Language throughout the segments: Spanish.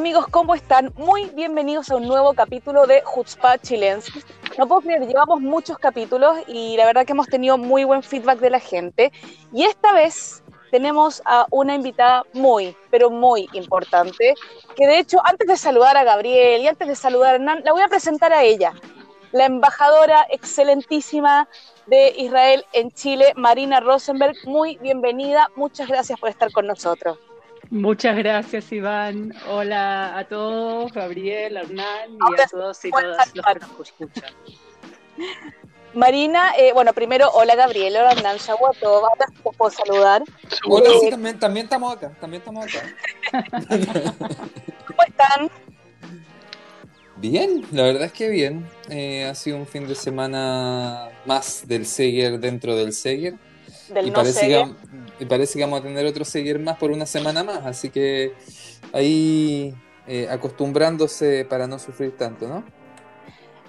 Amigos, ¿cómo están? Muy bienvenidos a un nuevo capítulo de Jutzpa Chilensis. No puedo creer, llevamos muchos capítulos y la verdad que hemos tenido muy buen feedback de la gente. Y esta vez tenemos a una invitada muy, pero muy importante, que de hecho antes de saludar a Gabriel y antes de saludar a Hernán, la voy a presentar a ella, la embajadora excelentísima de Israel en Chile, Marina Rosenberg. Muy bienvenida, muchas gracias por estar con nosotros. Muchas gracias, Iván. Hola a todos, Gabriel, Hernán y a todos y todas los que nos escuchan. Marina, eh, bueno, primero, hola Gabriel, hola Hernán, Shawato, ahora te puedo saludar. Hola, sí, también, también estamos acá, también estamos acá. ¿Cómo están? Bien, la verdad es que bien. Eh, ha sido un fin de semana más del Seger dentro del Seger. Del y no parece, Seger. que, y parece que vamos a tener otro Seger más por una semana más, así que ahí eh, acostumbrándose para no sufrir tanto, ¿no?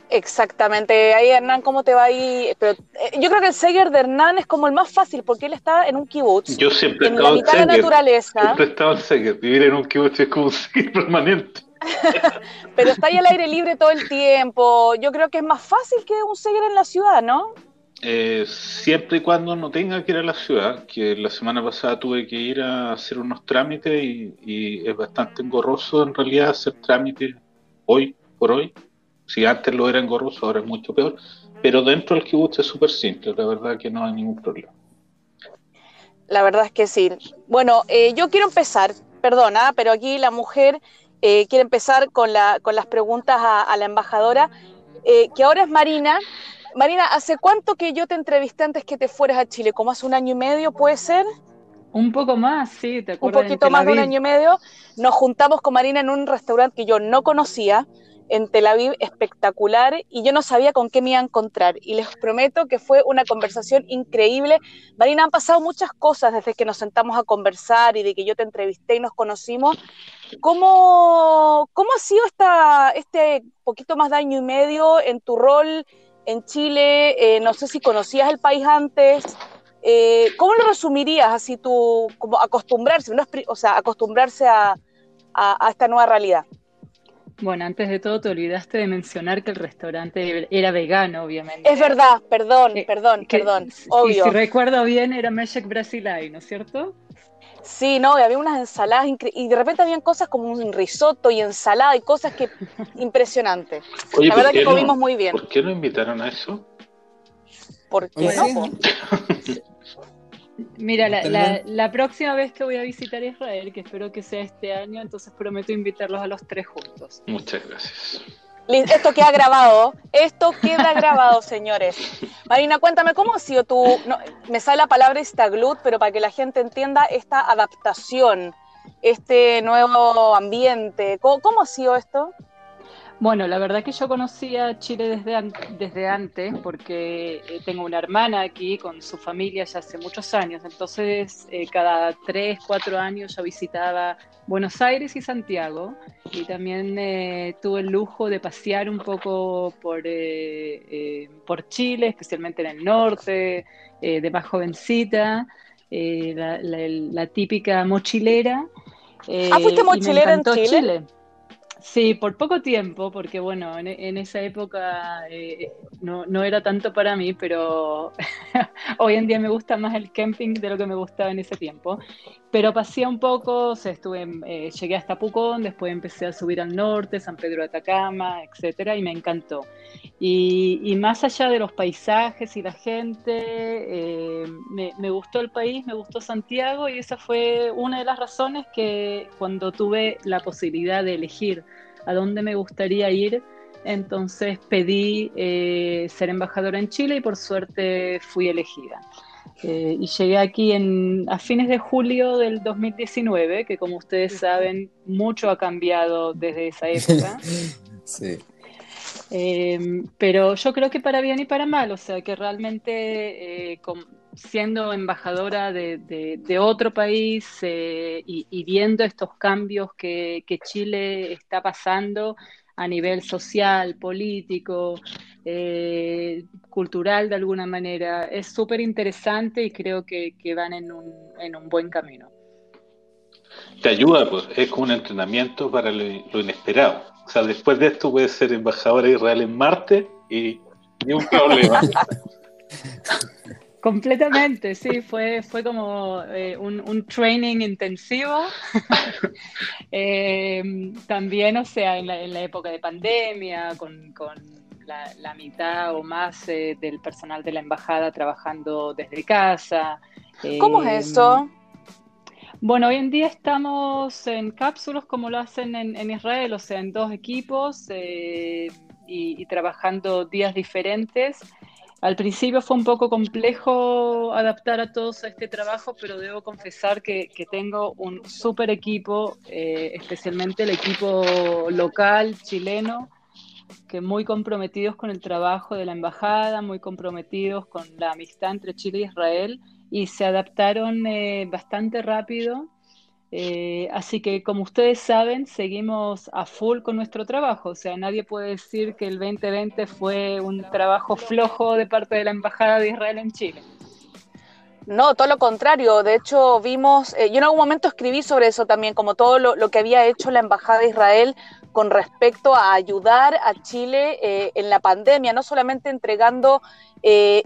Exactamente. Ahí, Hernán, ¿cómo te va ahí? Pero, eh, yo creo que el Seger de Hernán es como el más fácil porque él está en un kibutz, Yo siempre he en estado la en mitad de la naturaleza, Siempre he estado en Seger. Vivir en un kibutz es como un Seger permanente. pero está ahí al aire libre todo el tiempo. Yo creo que es más fácil que un Seger en la ciudad, ¿no? Eh, siempre y cuando no tenga que ir a la ciudad, que la semana pasada tuve que ir a hacer unos trámites y, es bastante engorroso en realidad hacer trámites hoy por hoy. Si antes lo era engorroso, ahora es mucho peor. Pero dentro del kibutz es súper simple, la verdad que no hay ningún problema. La verdad es que sí. Bueno, eh, yo quiero empezar, perdona, pero aquí la mujer eh, quiere empezar con, la, con las preguntas a, a la embajadora, eh, que ahora es Marina. Marina, ¿hace cuánto que yo te entrevisté antes que te fueras a Chile? ¿Como hace un año y medio, puede ser? Un poco más, sí, te Un acuerdas. en poquito más de un año y medio. Nos juntamos con Marina en un restaurante que yo no conocía, en Tel Aviv, espectacular, y yo no sabía con qué me iba a encontrar. Y les prometo que fue una conversación increíble. Marina, han pasado muchas cosas desde que nos sentamos a conversar y de que yo te entrevisté y nos conocimos. ¿Cómo, cómo ha sido esta, este poquito más de año y medio en tu rol en Chile? Eh, no sé si conocías el país antes. Eh, ¿Cómo lo resumirías así tú, como acostumbrarse, no o sea, acostumbrarse a, a- a esta nueva realidad? Bueno, antes de todo te olvidaste de mencionar que el restaurante era vegano, obviamente. Es verdad, perdón, Eh, perdón, Que- perdón, Y obvio. si recuerdo bien, era Meshek Brasilay, ¿no es cierto? Sí, no, y había unas ensaladas y de repente habían cosas como un risotto y ensalada y cosas que impresionante. Oye, La ¿por verdad que no- comimos muy bien. ¿Por qué no invitaron a eso? ¿Por qué Oye, no? sí. Mira, la- la próxima vez que voy a visitar Israel, que espero que sea este año, entonces prometo invitarlos a los tres juntos. Muchas gracias. Esto queda grabado, esto queda grabado, señores. Marina, cuéntame, ¿cómo ha sido tu, no, me sale la palabra istaglut, pero para que la gente entienda esta adaptación, este nuevo ambiente, ¿cómo, cómo ha sido esto? Bueno, la verdad que yo conocí a Chile desde, an- desde antes porque eh, tengo una hermana aquí con su familia ya hace muchos años, entonces eh, cada tres, cuatro años yo visitaba Buenos Aires y Santiago y también eh, tuve el lujo de pasear un poco por, eh, eh, por Chile, especialmente en el norte, de más jovencita, eh, la, la- la típica mochilera. Ah, ¿fuiste mochilera en encantó Chile? Sí, por poco tiempo, porque bueno, en, esa época eh, no, era tanto para mí, pero hoy en día me gusta más el camping de lo que me gustaba en ese tiempo. Pero pasé un poco, estuve, eh, llegué hasta Pucón, después empecé a subir al norte, San Pedro de Atacama, etcétera, y me encantó. Y, más allá de los paisajes y la gente, eh, me gustó el país, me gustó Santiago, y esa fue una de las razones que cuando tuve la posibilidad de elegir a dónde me gustaría ir, entonces pedí eh, ser embajadora en Chile y por suerte fui elegida. Eh, y llegué aquí en, a fines de julio del 2019, que como ustedes saben, mucho ha cambiado desde esa época. Sí. Em, pero yo creo que para bien y para mal, o sea, que realmente eh, siendo embajadora de, otro país eh, y, viendo estos cambios que, Chile está pasando a nivel social, político, eh, cultural de alguna manera, es súper interesante y creo que, van en un, en un buen camino. Te ayuda, pues, es como un entrenamiento para lo inesperado. O sea, después de esto puede ser embajadora de Israel en Marte y ni un problema. Completamente, sí, fue, fue como eh, un, training intensivo. Eh, también, o sea, en la, época de pandemia, con, la, mitad o más eh, del personal de la embajada trabajando desde casa. ¿Cómo es eso? Bueno, hoy en día estamos en cápsulas como lo hacen en, Israel, o sea, en dos equipos eh, y, trabajando días diferentes. Al principio fue un poco complejo adaptar a todos a este trabajo, pero debo confesar que, tengo un súper equipo, eh, especialmente el equipo local chileno, que muy comprometidos con el trabajo de la embajada, muy comprometidos con la amistad entre Chile e Israel y se adaptaron eh, bastante rápido. Eh, así que como ustedes saben, seguimos a full con nuestro trabajo. O sea, nadie puede decir que el 2020 fue un trabajo flojo de parte de la Embajada de Israel en Chile. No, todo lo contrario. De hecho, vimos, eh, yo en algún momento escribí sobre eso también, como todo lo, que había hecho la Embajada de Israel con respecto a ayudar a Chile en la pandemia, no solamente entregando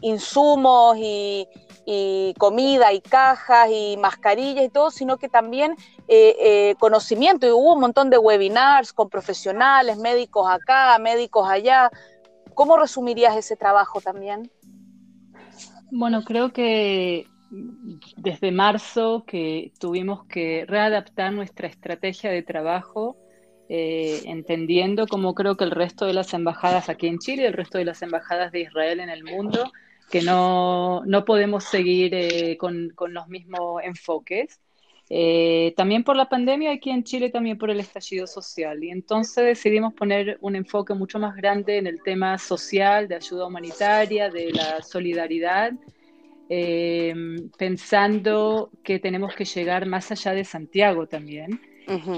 insumos y, y comida y cajas y mascarillas y todo, sino que también eh, eh, conocimiento. Y hubo un montón de webinars con profesionales, médicos acá, médicos allá. ¿Cómo resumirías ese trabajo también? Bueno, creo que desde marzo que tuvimos que readaptar nuestra estrategia de trabajo, eh, entendiendo como creo que el resto de las embajadas aquí en Chile, el resto de las embajadas de Israel en el mundo, que no, no podemos seguir eh, con, con, los mismos enfoques. Eh, también por la pandemia, aquí en Chile también por el estallido social. Y entonces decidimos poner un enfoque mucho más grande en el tema social, de ayuda humanitaria, de la solidaridad, eh, pensando que tenemos que llegar más allá de Santiago también.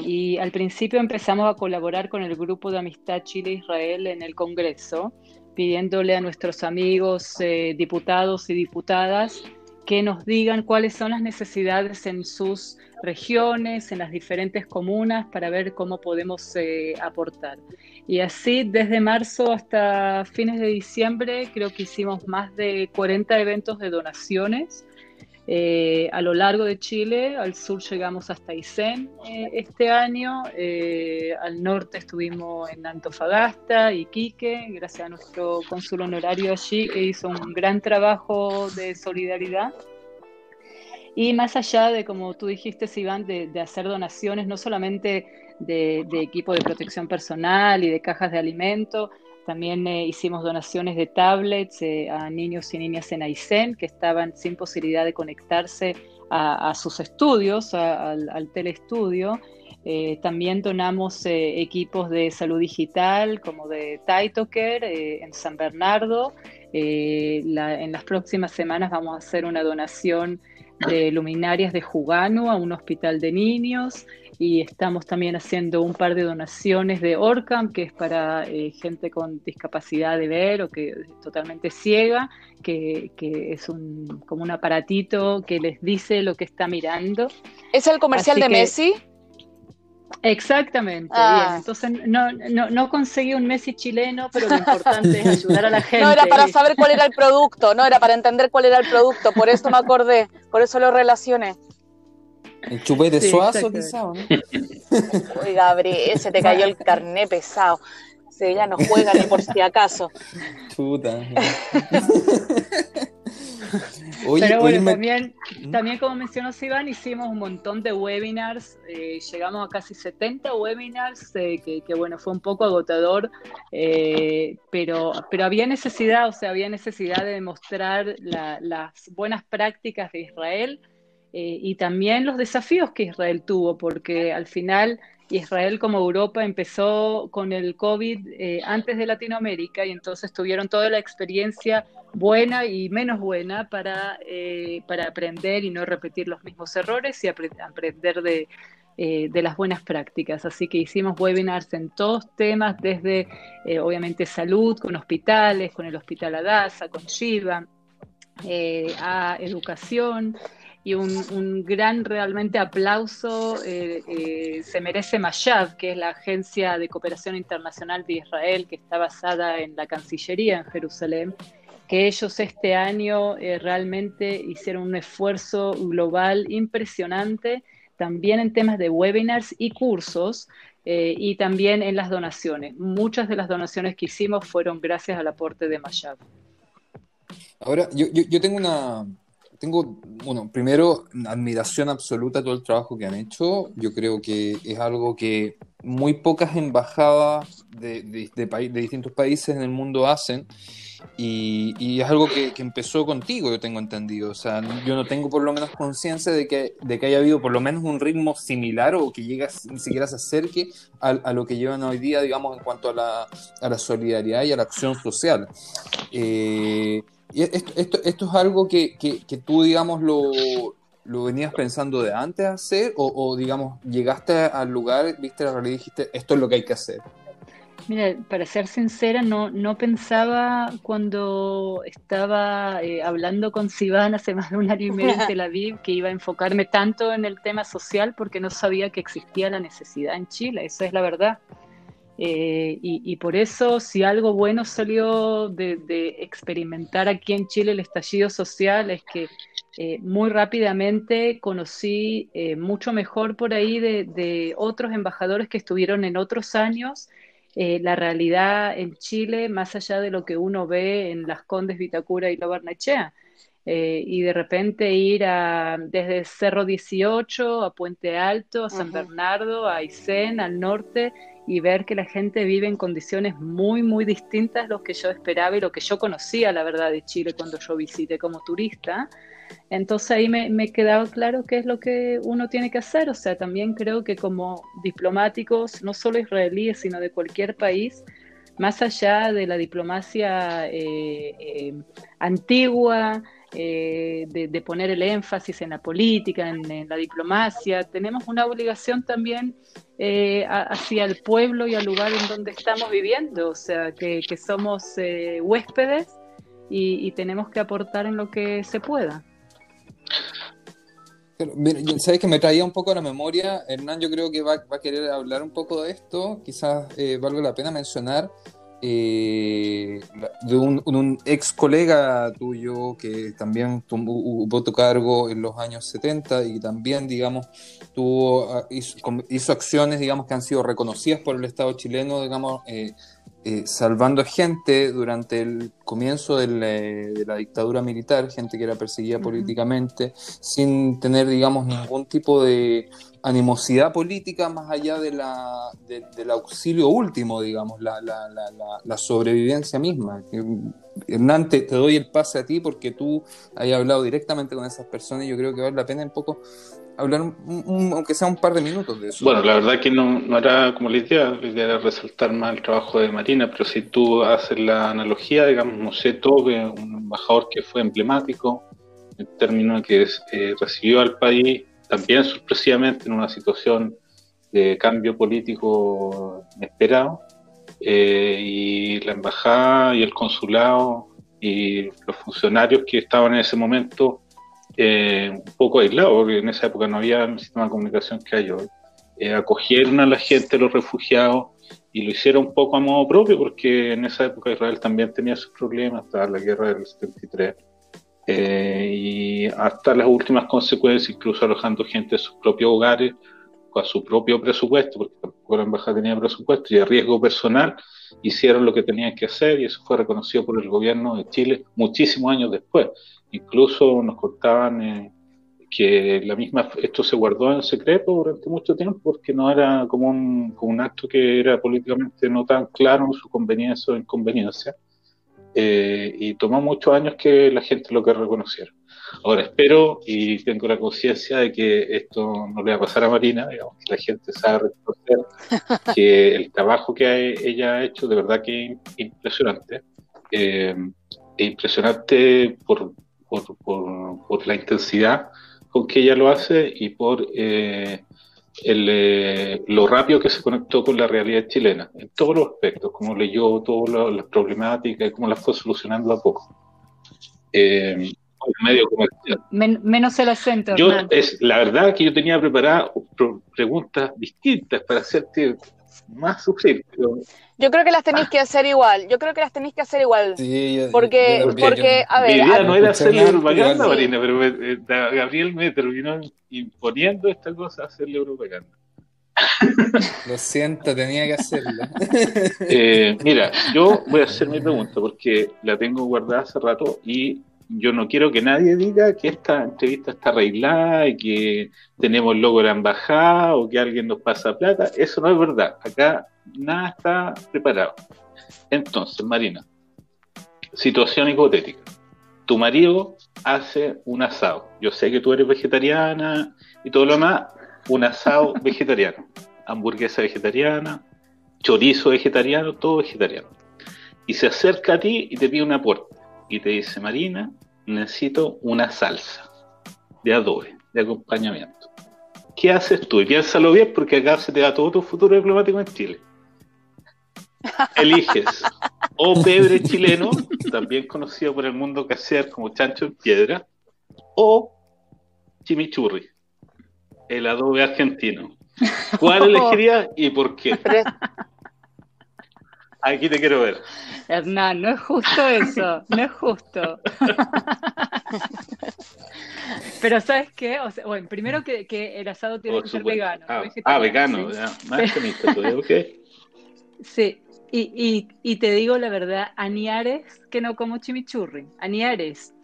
Y al principio empezamos a colaborar con el grupo de amistad Chile-Israel en el Congreso pidiéndole a nuestros amigos eh, diputados y diputadas que nos digan cuáles son las necesidades en sus regiones, en las diferentes comunas, para ver cómo podemos eh, aportar. Y así, desde marzo hasta fines de diciembre, creo que hicimos más de 40 eventos de donaciones eh, a lo largo de Chile, al sur llegamos hasta Aysén eh, este año, eh, al norte estuvimos en Antofagasta, Iquique, gracias a nuestro cónsul honorario allí que hizo un gran trabajo de solidaridad. Y más allá de, como tú dijiste, Iván, de, hacer donaciones, no solamente de, de equipo de protección personal y de cajas de alimento, también eh, hicimos donaciones de tablets eh, a niños y niñas en Aysén que estaban sin posibilidad de conectarse a, sus estudios, al, telestudio. Eh, también donamos equipos de salud digital como de Taitocare en San Bernardo. en las próximas semanas vamos a hacer una donación de luminarias de Jugano a un hospital de niños y estamos también haciendo un par de donaciones de Orcam, que es para eh, gente con discapacidad de ver o que es totalmente ciega, que, es un, como un aparatito que les dice lo que está mirando. ¿Es el comercial de Messi? Exactamente, ah. Entonces no, no, no, conseguí un Messi chileno, pero lo importante es ayudar a la gente. No era para saber cuál era el producto, no era para entender cuál era el producto, por eso me acordé, por eso lo relacioné. El chupete suazo, quizá, ¿no? Uy, Gabriel, se te cayó el carné pesado. Se ya no juega ni por si acaso. Chuta. Pero bueno, también, ¿Mm? también como mencionó Iván, hicimos un montón de webinars, eh, llegamos a casi 70 webinars, eh, que, bueno, fue un poco agotador, eh, pero, pero había necesidad, o sea, había necesidad de demostrar las buenas prácticas de Israel eh, y también los desafíos que Israel tuvo, porque al final Israel como Europa empezó con el COVID eh, antes de Latinoamérica y entonces tuvieron toda la experiencia buena y menos buena para, eh, para aprender y no repetir los mismos errores y aprender de, eh, de las buenas prácticas. Así que hicimos webinars en todos temas, desde obviamente salud, con hospitales, con el Hospital Adasa, con Shiva, a educación y un, gran realmente aplauso eh, eh, se merece Mashav, que es la Agencia de Cooperación Internacional de Israel, que está basada en la Cancillería en Jerusalén, que ellos este año eh, realmente hicieron un esfuerzo global impresionante, también en temas de webinars y cursos, y también en las donaciones. Muchas de las donaciones que hicimos fueron gracias al aporte de Mashav. Ahora, yo, yo tengo una, tengo, bueno, primero, admiración absoluta a todo el trabajo que han hecho. Yo creo que es algo que muy pocas embajadas de, de, de, distintos países en el mundo hacen. Y, y es algo que, que, empezó contigo, yo tengo entendido. O sea, yo no tengo por lo menos conciencia de que, de que haya habido por lo menos un ritmo similar o que llega, ni siquiera se acerque a, a lo que llevan hoy día, digamos, en cuanto a la, a la solidaridad y a la acción social. Eh, esto, esto, esto es algo que, que, tú, digamos, lo, lo, venías pensando de antes hacer o, digamos, llegaste al lugar, viste la realidad y dijiste, esto es lo que hay que hacer? Mira, para ser sincera, no, no pensaba cuando estaba eh, hablando con Sivan hace más de un año y medio en Tel Aviv que iba a enfocarme tanto en el tema social porque no sabía que existía la necesidad en Chile, esa es la verdad. Eh, y, por eso, si algo bueno salió de, experimentar aquí en Chile el estallido social, es que eh, muy rápidamente conocí eh, mucho mejor por ahí de, otros embajadores que estuvieron en otros años la realidad en Chile, más allá de lo que uno ve en las Condes, Vitacura y La Barnechea. Y de repente ir a, desde Cerro 18 a Puente Alto, a San Bernardo, a Aysén, al norte, y ver que la gente vive en condiciones muy, muy distintas a lo que yo esperaba y lo que yo conocía, la verdad, de Chile cuando yo visité como turista. Entonces ahí me, me quedaba claro qué es lo que uno tiene que hacer. O sea, también creo que como diplomáticos, no solo israelíes, sino de cualquier país, más allá de la diplomacia eh, eh, antigua, eh, de, poner el énfasis en la política, en, la diplomacia. Tenemos una obligación también eh, hacia el pueblo y al lugar en donde estamos viviendo, o sea, que, somos eh, huéspedes y, tenemos que aportar en lo que se pueda. Sabes que me traía un poco a la memoria, Hernán, yo creo que va, va a querer hablar un poco de esto, quizás valga la pena mencionar eh, de un, ex colega tuyo que también tuvo, tu cargo en los años 70 y también, digamos, tuvo, ah, hizo, acciones, digamos, que han sido reconocidas por el Estado chileno, digamos, eh, eh, salvando gente durante el comienzo de la, dictadura militar, gente que era perseguida políticamente, sin tener, digamos, ningún tipo de animosidad política más allá de la, del auxilio último, digamos, la, la, la sobrevivencia misma. Hernán, te, doy el pase a ti porque tú has hablado directamente con esas personas y yo creo que vale la pena un poco hablar, aunque sea un par de minutos de eso. Bueno, la verdad que no, no era como la idea, la idea era resaltar más el trabajo de Marina, pero si tú haces la analogía, digamos, Moseto, un embajador que fue emblemático, en términos que eh, recibió al país también sorpresivamente en una situación de cambio político inesperado, eh, y la embajada y el consulado y los funcionarios que estaban en ese momento eh, un poco aislados, porque en esa época no había el sistema de comunicación que hay hoy, eh, acogieron a la gente, los refugiados, y lo hicieron un poco a modo propio, porque en esa época Israel también tenía sus problemas, estaba la guerra del 73, y hasta las últimas consecuencias, incluso alojando gente de sus propios hogares, a su propio presupuesto, porque tampoco la embajada tenía presupuesto, y a riesgo personal hicieron lo que tenían que hacer y eso fue reconocido por el gobierno de Chile muchísimos años después. Incluso nos contaban eh, que la misma esto se guardó en secreto durante mucho tiempo porque no era como un, como un acto que era políticamente no tan claro en su conveniencia o inconveniencia. Eh, y tomó muchos años que la gente lo que reconociera. Ahora espero y tengo la conciencia de que esto no le va a pasar a Marina, digamos, que la gente sabe reconocer que el trabajo que ella ha hecho de verdad que es impresionante. Eh, es impresionante por, por, por, la intensidad con que ella lo hace y por eh, el, eh, lo rápido que se conectó con la realidad chilena, en todos los aspectos, como leyó todas las problemáticas y cómo las fue solucionando a poco. Eh, medio comercial. menos el acento. Yo, es, la verdad que yo tenía preparadas preguntas distintas para hacerte más sufrir. Yo creo que las tenéis que hacer igual. Yo creo que las tenéis que hacer igual. Sí, porque, porque a ver. Mi idea no era hacerle propaganda, Marina, pero eh, Gabriel me terminó imponiendo esta cosa, hacerle propaganda. Lo siento, tenía que hacerlo. Eh, mira, yo voy a hacer mi pregunta porque la tengo guardada hace rato y yo no quiero que nadie diga que esta entrevista está arreglada y que tenemos logo de la embajada o que alguien nos pasa plata. Eso no es verdad. Acá nada está preparado. Entonces, Marina, situación hipotética. Tu marido hace un asado. Yo sé que tú eres vegetariana y todo lo demás. Un asado vegetariano. Hamburguesa vegetariana, chorizo vegetariano, todo vegetariano. Y se acerca a ti y te pide una puerta y te dice, Marina, necesito una salsa de adobe, de acompañamiento. ¿Qué haces tú? Y piénsalo bien porque acá se te da todo tu futuro diplomático en Chile. Eliges o pebre chileno, también conocido por el mundo casear como chancho en piedra, o chimichurri, el adobe argentino. ¿Cuál elegirías y por qué? Aquí te quiero ver. Hernán, no es justo eso, no es justo. Pero ¿sabes qué? O sea, bueno, primero que, que, el asado tiene que ser vegano. Ah, ah vegano, ya. más bonito ok. Sí, y, y, y, te digo la verdad, aniares que no como chimichurri, aniares.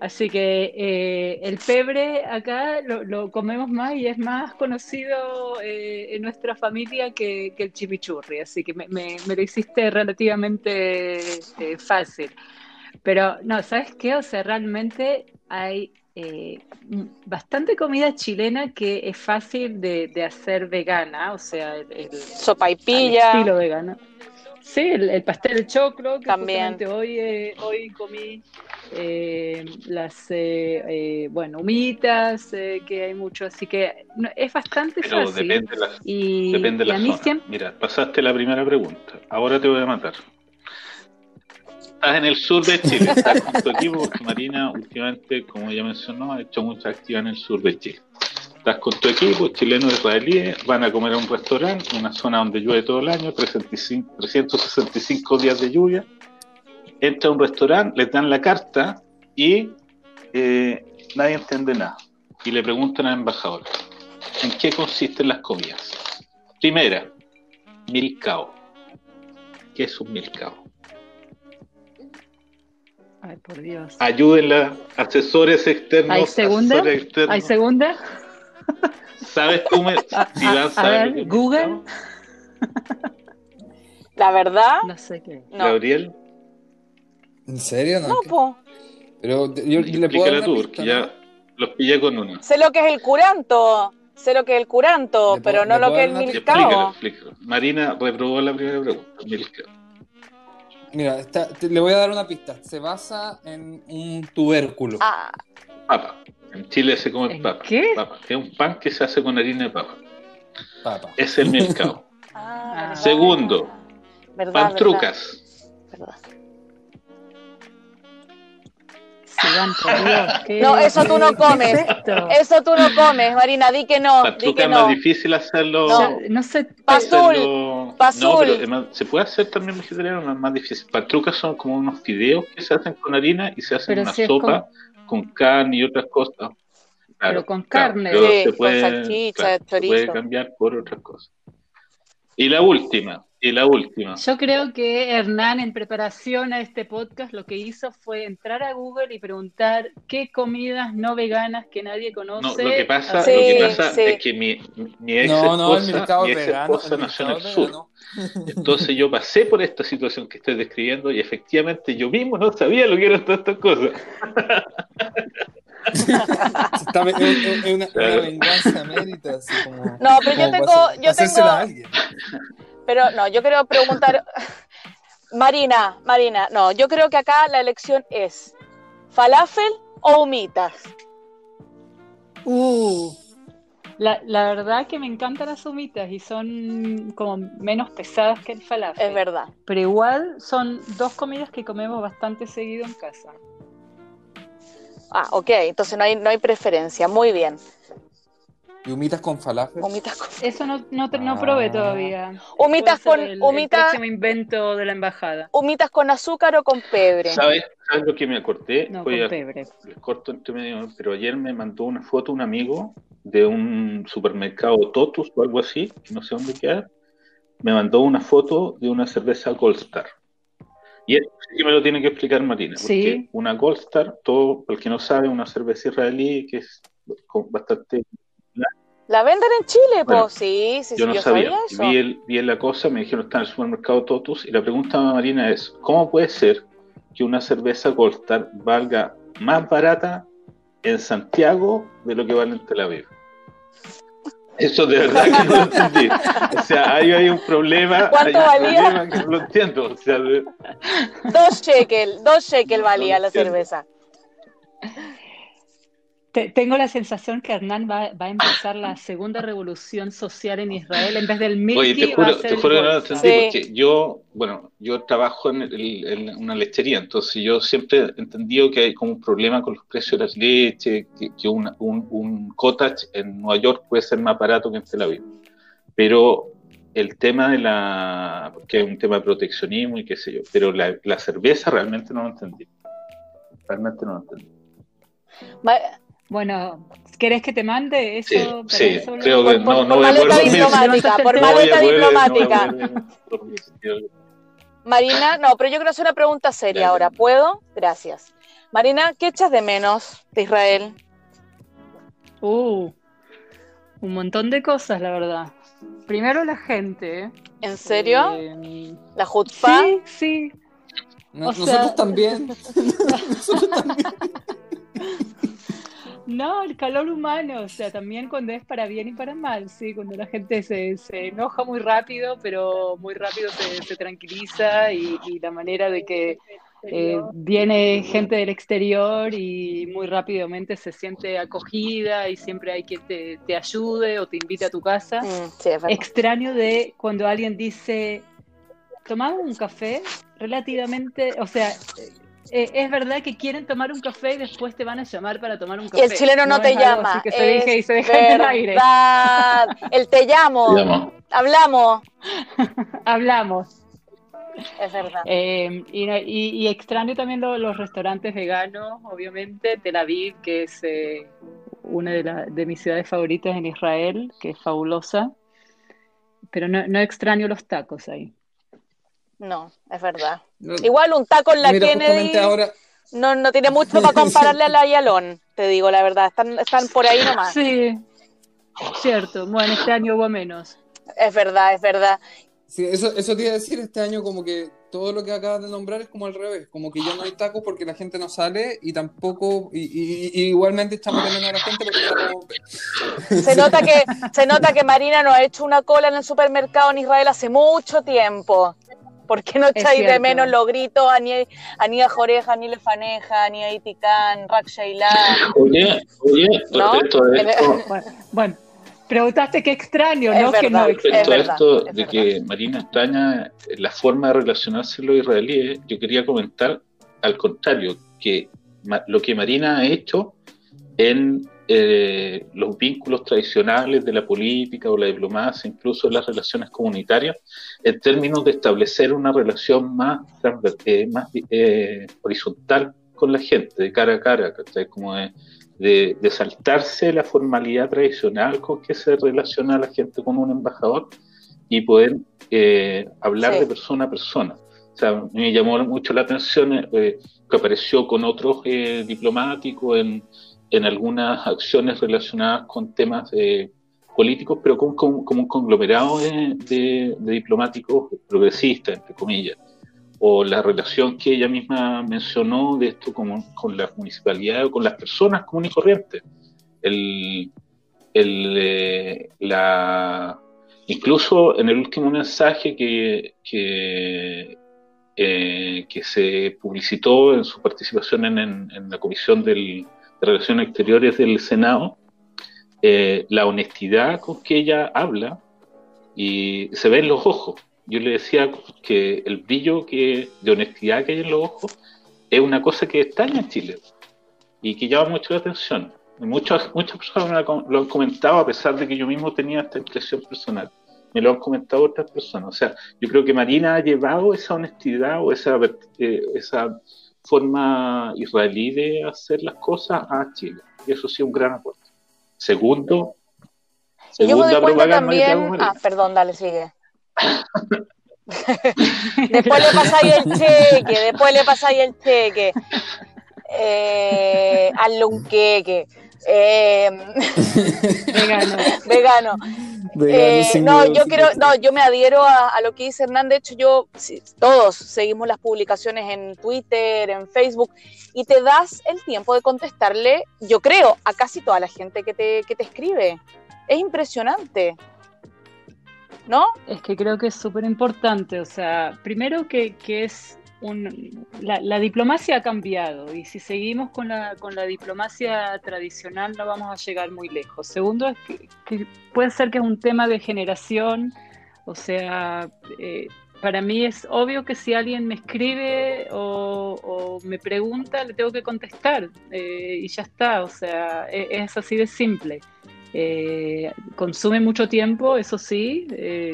Así que eh, el pebre acá lo, comemos más y es más conocido eh, en nuestra familia que, el chimichurri, así que me, lo hiciste relativamente eh, fácil. Pero no, ¿sabes qué? O sea, realmente hay bastante comida chilena que es fácil de, hacer vegana, o sea, el, estilo vegano. Sí, el, pastel de choclo, que También. hoy, hoy comí eh, las, eh, eh, bueno, humitas, que hay mucho, así que es bastante fácil. Depende de la, y, depende de la zona. Mira, pasaste la primera pregunta, ahora te voy a matar. Estás en el sur de Chile, estás con tu equipo, porque Marina últimamente, como ya mencionó, ha hecho mucha actividad en el sur de Chile. Estás con tu equipo, chileno israelíes, van a comer a un restaurante, una zona donde llueve todo el año, 365 días de lluvia, entra a un restaurante, le dan la carta y eh, nadie entiende nada. Y le preguntan al embajador, ¿en qué consisten las comidas? Primera, milcao. ¿Qué es un milcao? Ay, por Dios. Ayúdenla, asesores externos. ¿Hay segunda? ¿Hay segunda? ¿Sabes tú? Me, a, ver, Google. La verdad. No sé qué. Gabriel. ¿En serio? No, no po. Pero yo, le puedo tú, porque ya los pillé con uno. Sé lo que es el curanto, sé lo que es el curanto, pero no lo que es el milcao. Marina reprobó la primera pregunta, Mira, le voy a dar una pista. Se basa en un tubérculo. Ah. Papa. En Chile se come papa. ¿Qué? Papa. Es un pan que se hace con harina de papa. Papa. Es el milcao. ah, Segundo, verdad, pantrucas. Verdad. No, eso tú no comes. eso tú no comes, Marina, di que no. Di que es más difícil hacerlo. No, no sé. Pasul. Pasul. No, se puede hacer también vegetariano, no es más difícil. Patrucas son como unos fideos que se hacen con harina y se hacen una sopa con... carne y otras cosas. pero con carne, se puede, con salchicha, Se puede cambiar por otras cosas. Y la última, y la última. Yo creo que Hernán, en preparación a este podcast, lo que hizo fue entrar a Google y preguntar qué comidas no veganas que nadie conoce. No, lo que pasa, lo que pasa es que mi, mi ex esposa, no, no, mi ex esposa nació en el sur. Entonces yo pasé por esta situación que estoy describiendo y efectivamente yo mismo no sabía lo que eran todas estas cosas. Está- es, una, una venganza mérita, así como. No, pero yo como tengo, yo. Pero no, yo quiero preguntar, Marina, Marina, no, yo creo que acá la elección es falafel o humitas. Uh, la, la verdad que me encantan las humitas y son como menos pesadas que el falafel. Es verdad. Pero igual son dos comidas que comemos bastante seguido en casa. Ah, ok, entonces no hay, no hay preferencia. Muy bien. ¿Y humitas con falafel? Humitas con, Eso no, no, no probé Ah. todavía. Humitas con- el, el humitas- próximo invento de la embajada. humitas con azúcar o con pebre. ¿Sabes, ¿Sabes lo que me acordé? No, Voy con a- pebre. les corto entre medio, pero ayer me mandó una foto un amigo de un supermercado Totus o algo así, que no sé dónde queda. Me mandó una foto de una cerveza Gold Star. Y eso sí que me lo tiene que explicar Marina, porque Sí. una Gold Star, todo el que no sabe, una cerveza israelí que es bastante ¿La venden en Chile? Bueno, pues sí, sí, sí, Yo no yo sabía. sabía eso. Vi, el- vi la cosa, me dijeron está en el supermercado Totus. Y la pregunta Marina es: ¿cómo puede ser que una cerveza Gold Star valga más barata en Santiago de lo que vale en Tel Aviv? Eso de verdad que no lo entendí. O sea, ahí hay un problema. ¿Cuánto hay un valía? problema que no lo entiendo. O sea, de- Dos shekel, dos shekel valía la entiendo. cerveza. Te- tengo la sensación que Hernán va, va a empezar la segunda revolución social en Israel. En vez del Milky, Oye, te va a juro, ser te juro que no lo entendí Sí. porque yo, bueno, yo trabajo en, el- en una lechería, entonces yo siempre he entendido que hay como un problema con los precios de las leches, que, que una- un, un cottage en Nueva York puede ser más barato que en Tel Aviv. Pero el tema de la, que es un tema de proteccionismo y qué sé yo, pero la, la cerveza realmente no lo entendí. Realmente no lo entendí. Ma- Bueno, ¿querés que te mande eso? Sí, para sí, eso lo- creo que por- por- no, por no voy a maleta poder dormir. diplomática, por maleta diplomática. Marina, no, pero yo quiero hacer una pregunta seria ahora. ¿Puedo? Gracias. Marina, ¿qué echas de menos de Israel? Uh, un montón de cosas, la verdad. Primero la gente. ¿eh? ¿En serio? Eh, ¿La Jutzpah? sí, sí. No- O sea- nosotros también. nosotros también. No, el calor humano, o sea, también cuando es para bien y para mal, sí, cuando la gente se, se enoja muy rápido, pero muy rápido se, se tranquiliza y, y la manera de que eh, viene gente del exterior y muy rápidamente se siente acogida y siempre hay quien te, te ayude o te invite a tu casa. Mm, sí. Extraño de cuando alguien dice, tomamos un café, relativamente, o sea, eh, es verdad que quieren tomar un café y después te van a llamar para tomar un Y café. el chileno no, te llama. así que se es deje y se deja en el aire. verdad. El te llamo. Llamo. Hablamos. Hablamos. Es verdad. Eh, y, y- y extraño también lo- los restaurantes veganos, obviamente. Tel Aviv, que es eh, una de, la- de mis ciudades favoritas en Israel, que es fabulosa. Pero no, no extraño los tacos ahí. No, es verdad. No, Igual un taco en la Mira, Kennedy ahora, no, no tiene mucho para compararle a la Yalón, te digo la verdad. Están, están por ahí nomás. Sí, cierto. Bueno, este año hubo menos. Es verdad, es verdad. sí, eso, eso te iba a decir este año, como que todo lo que acabas de nombrar es como al revés, como que ya no hay tacos porque la gente no sale y tampoco, y, y- y igualmente estamos teniendo a la gente porque Se nota que, se nota que Marina no ha hecho una cola en el supermercado en Israel hace mucho tiempo. ¿Por qué no echáis de menos los gritos a ni a ni a Joreja, ni Lefaneja, ni a Iticán, Rak Sheila? Oye, oye, ¿No? respecto a esto, Bueno, bueno, preguntaste qué extraño, Es ¿no? que verdad, no es respecto extraño. a verdad, esto es de verdad. que Marina extraña la forma de relacionarse los israelíes, yo quería comentar al contrario, que lo que Marina ha hecho en eh, los vínculos tradicionales de la política o la diplomacia, incluso las relaciones comunitarias, en términos de establecer una relación más, eh, más eh, horizontal con la gente, de cara a cara, ¿cachai? Como de, de, de saltarse la formalidad tradicional con que se relaciona la gente con un embajador y poder eh, hablar Sí. de persona a persona. O sea, me llamó mucho la atención eh, que apareció con otros eh, diplomáticos en, en algunas acciones relacionadas con temas eh, políticos, pero como, un conglomerado de, diplomáticos progresistas, entre comillas. o la relación que ella misma mencionó de esto con, con las municipalidades o con las personas comunes y corrientes. El, el, eh, la, incluso en el último mensaje que, que, eh, que se publicitó en su participación en, en, la Comisión del, Relaciones Exteriores del Senado, eh, la honestidad con que ella habla y se ve en los ojos yo le decía que el brillo que, de honestidad que hay en los ojos es una cosa que extraña en Chile y que llama mucho la atención. Muchas, muchas personas lo han comentado a pesar de que yo mismo tenía esta impresión personal. Me lo han comentado otras personas. O sea, yo creo que Marina ha llevado esa honestidad o esa, eh, esa forma israelí de hacer las cosas a Chile. Y eso sí un gran aporte. Segundo, segunda propaganda también... Ah, perdón, dale, sigue después le pasáis el cheque, después le pasáis el cheque. Eh, hazle un queque. Eh, vegano. Vegano. Eh, no, yo quiero, no, yo me adhiero a, lo que dice Hernán. De hecho, yo, todos seguimos las publicaciones en Twitter, en Facebook, y te das el tiempo de contestarle, yo creo, a casi toda la gente que te, que te escribe. Es impresionante. ¿no? Es que creo que es súper importante, o sea, primero que, es un, la, diplomacia ha cambiado y si seguimos con la, con la diplomacia tradicional no vamos a llegar muy lejos. Segundo es que, puede ser que es un tema de generación, o sea, eh, para mí es obvio que si alguien me escribe o, me pregunta, le tengo que contestar eh, y ya está, o sea, e, es así de simple. Eh, consume mucho tiempo, eso sí,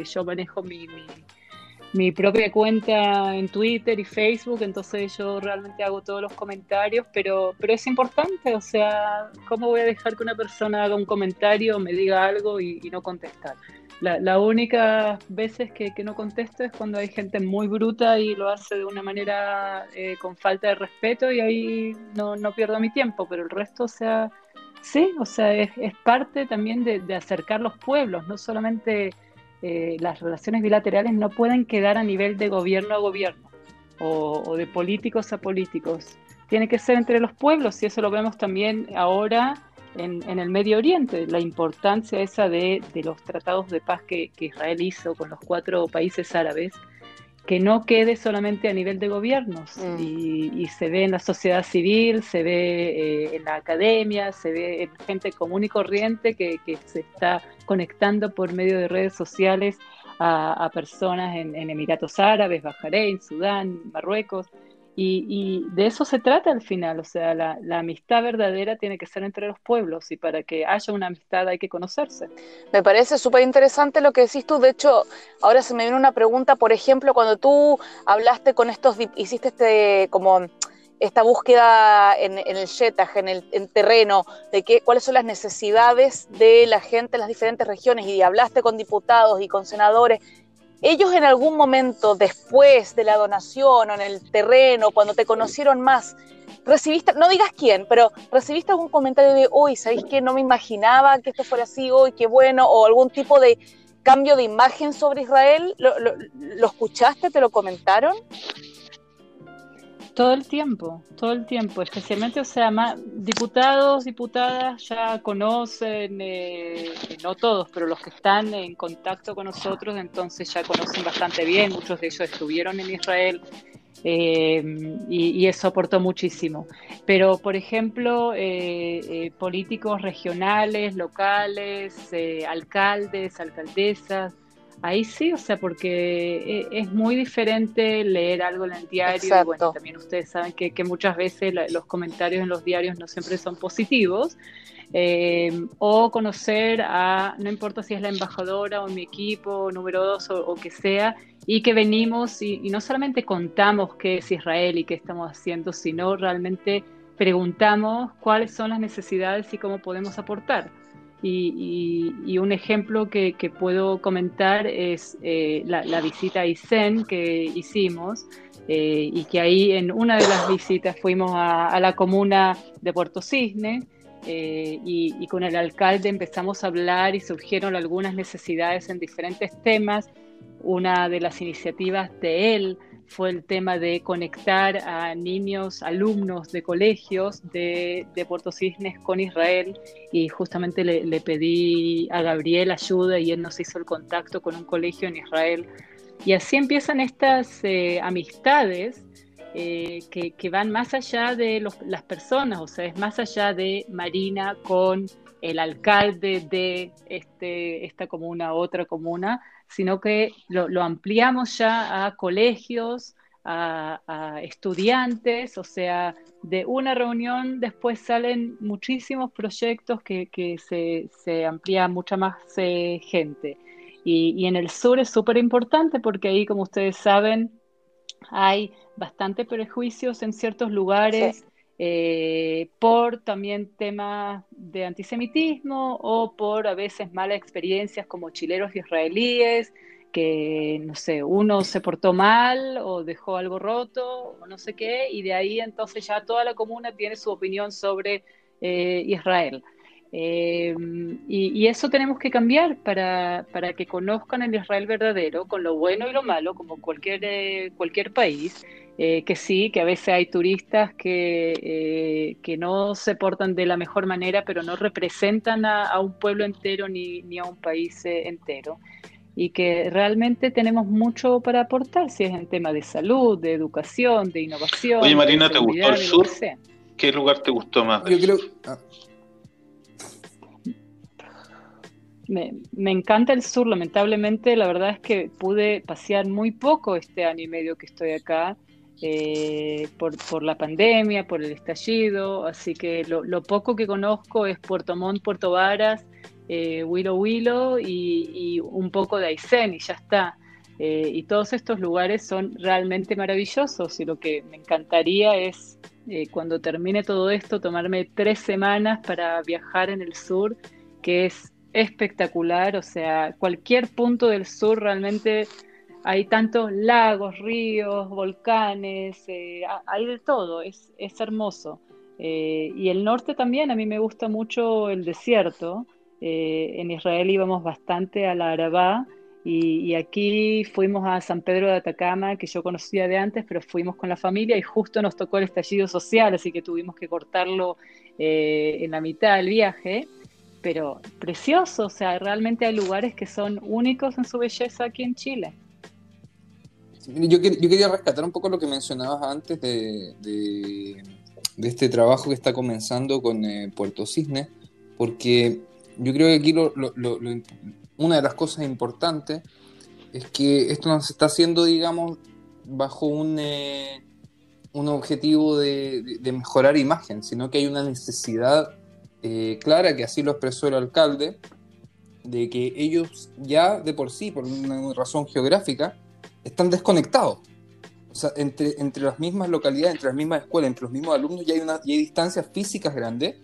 yo manejo mi, propia cuenta en Twitter y Facebook, entonces yo realmente hago todos los comentarios, pero, pero es importante, o sea, ¿cómo voy a dejar que una persona haga un comentario, me diga algo y, no contestar? La, la única veces que, no contesto es cuando hay gente muy bruta y lo hace de una manera eh, con falta de respeto y ahí no, no pierdo mi tiempo, pero el resto, o sea, Sí, o sea, es, parte también de, acercar los pueblos, no solamente eh, las relaciones bilaterales no pueden quedar a nivel de gobierno a gobierno o, de políticos a políticos, tiene que ser entre los pueblos y eso lo vemos también ahora en, el Medio Oriente, la importancia esa de, los tratados de paz que Israel hizo con los cuatro países árabes que no quede solamente a nivel de gobiernos mm. y, se ve en la sociedad civil, se ve eh, en la academia, se ve en gente común y corriente que, se está conectando por medio de redes sociales a, personas en, en, Emiratos Árabes, Bahrein, Sudán, Marruecos. Y, de eso se trata al final, o sea, la, amistad verdadera tiene que ser entre los pueblos y para que haya una amistad hay que conocerse. Me parece súper interesante lo que decís tú, de hecho, ahora se me viene una pregunta, por ejemplo, cuando tú hablaste con estos, hiciste este como esta búsqueda en, el Shetag, en el terreno, de qué, cuáles son las necesidades de la gente en las diferentes regiones y hablaste con diputados y con senadores ellos en algún momento después de la donación o en el terreno, cuando te conocieron más, recibiste, no digas quién, pero recibiste algún comentario de, uy, ¿sabéis que no me imaginaba que esto fuera así, uy, qué bueno, o algún tipo de cambio de imagen sobre Israel? lo escuchaste? ¿Te lo comentaron? Todo el tiempo, todo el tiempo, especialmente, o sea, más, diputados, diputadas ya conocen, eh, no todos, pero los que están en contacto con nosotros, entonces ya conocen bastante bien, muchos de ellos estuvieron en Israel eh, y, eso aportó muchísimo. Pero, por ejemplo, eh, políticos regionales, locales, alcaldes, alcaldesas, Ahí sí, o sea, porque e, es muy diferente leer algo en el diario. Y bueno, también ustedes saben que, muchas veces los comentarios en los diarios no siempre son positivos. Eh, o conocer a, no importa si es la embajadora o mi equipo número dos o, que sea, y que venimos y, no solamente contamos qué es Israel y qué estamos haciendo, sino realmente preguntamos cuáles son las necesidades y cómo podemos aportar. Y, un ejemplo que, puedo comentar es eh, la, visita a Isen que hicimos eh, y que ahí en una de las visitas fuimos a, la comuna de Puerto Cisne eh, y, con el alcalde empezamos a hablar y surgieron algunas necesidades en diferentes temas. Una de las iniciativas de él fue el tema de conectar a niños, alumnos de colegios de, Puerto Cisnes con Israel y justamente le, pedí a Gabriel ayuda y él nos hizo el contacto con un colegio en Israel. Y así empiezan estas eh, amistades eh, que, van más allá de las personas, o sea, es más allá de Marina con el alcalde de este, esta comuna, otra comuna, sino que lo, ampliamos ya a colegios, a, estudiantes, o sea, de una reunión después salen muchísimos proyectos que, se, se, amplía mucha más eh, gente. Y, en el sur es súper importante porque ahí, como ustedes saben, hay bastante prejuicios en ciertos lugares. Eh, por también temas de antisemitismo o por a veces malas experiencias como chileros y israelíes, que no sé, uno se portó mal o dejó algo roto o no sé qué, y de ahí entonces ya toda la comuna tiene su opinión sobre eh, Israel. Eh, y, eso tenemos que cambiar para, para, que conozcan el Israel verdadero, con lo bueno y lo malo, como cualquier, cualquier país, eh, que sí, que a veces hay turistas que, eh, que no se portan de la mejor manera, pero no representan a, un pueblo entero ni, ni a un país eh, entero. Y que realmente tenemos mucho para aportar, si es en tema de salud, de educación, de innovación. Oye, Marina, ¿te gustó el sur? ¿Qué lugar te gustó más? Yo creo. Ah. Me, me, encanta el sur, lamentablemente la verdad es que pude pasear muy poco este año y medio que estoy acá eh, por, la pandemia, por el estallido, así que lo, poco que conozco es Puerto Montt, Puerto Varas, eh, Willow Willow y, un poco de Aysén y ya está. Eh, y todos estos lugares son realmente maravillosos y lo que me encantaría es cuando termine todo esto tomarme tres semanas para viajar en el sur, que es espectacular, o sea, cualquier punto del sur realmente hay tantos lagos, ríos, volcanes, eh, hay de todo, es, es hermoso. Eh, y el norte también, a mí me gusta mucho el desierto. Eh, en Israel íbamos bastante a la Arabá y, aquí fuimos a San Pedro de Atacama, que yo conocía de antes, pero fuimos con la familia y justo nos tocó el estallido social, así que tuvimos que cortarlo en la mitad del viaje. Pero precioso, o sea, realmente hay lugares que son únicos en su belleza aquí en Chile. Yo, quería rescatar un poco lo que mencionabas antes de, este trabajo que está comenzando con eh, Puerto Cisne, porque yo creo que aquí una de las cosas importantes es que esto no se está haciendo, digamos, bajo un, eh, objetivo de, mejorar imagen, sino que hay una necesidad eh, clara, que así lo expresó el alcalde, de que ellos ya de por sí, por una razón geográfica, están desconectados. O sea, entre, entre las mismas localidades, entre las mismas escuelas, entre los mismos alumnos, ya hay, una, hay distancias físicas grandes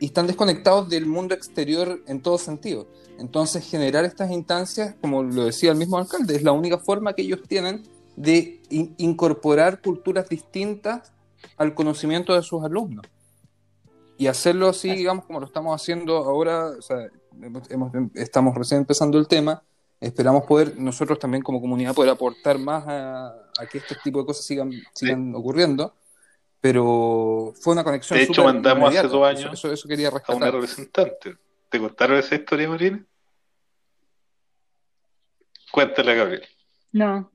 y están desconectados del mundo exterior en todo sentido. Entonces, generar estas instancias, como lo decía el mismo alcalde, es la única forma que ellos tienen de incorporar culturas distintas al conocimiento de sus alumnos. Y hacerlo así, digamos, como lo estamos haciendo ahora, o sea, estamos recién empezando el tema, esperamos poder nosotros también como comunidad poder aportar más a, que este tipo de cosas sigan, sigan ocurriendo. Pero fue una conexión. De hecho, mandamos hace dos años eso, quería a una representante. ¿Te contaron esa historia, Marina? Cuéntale, Gabriel. No.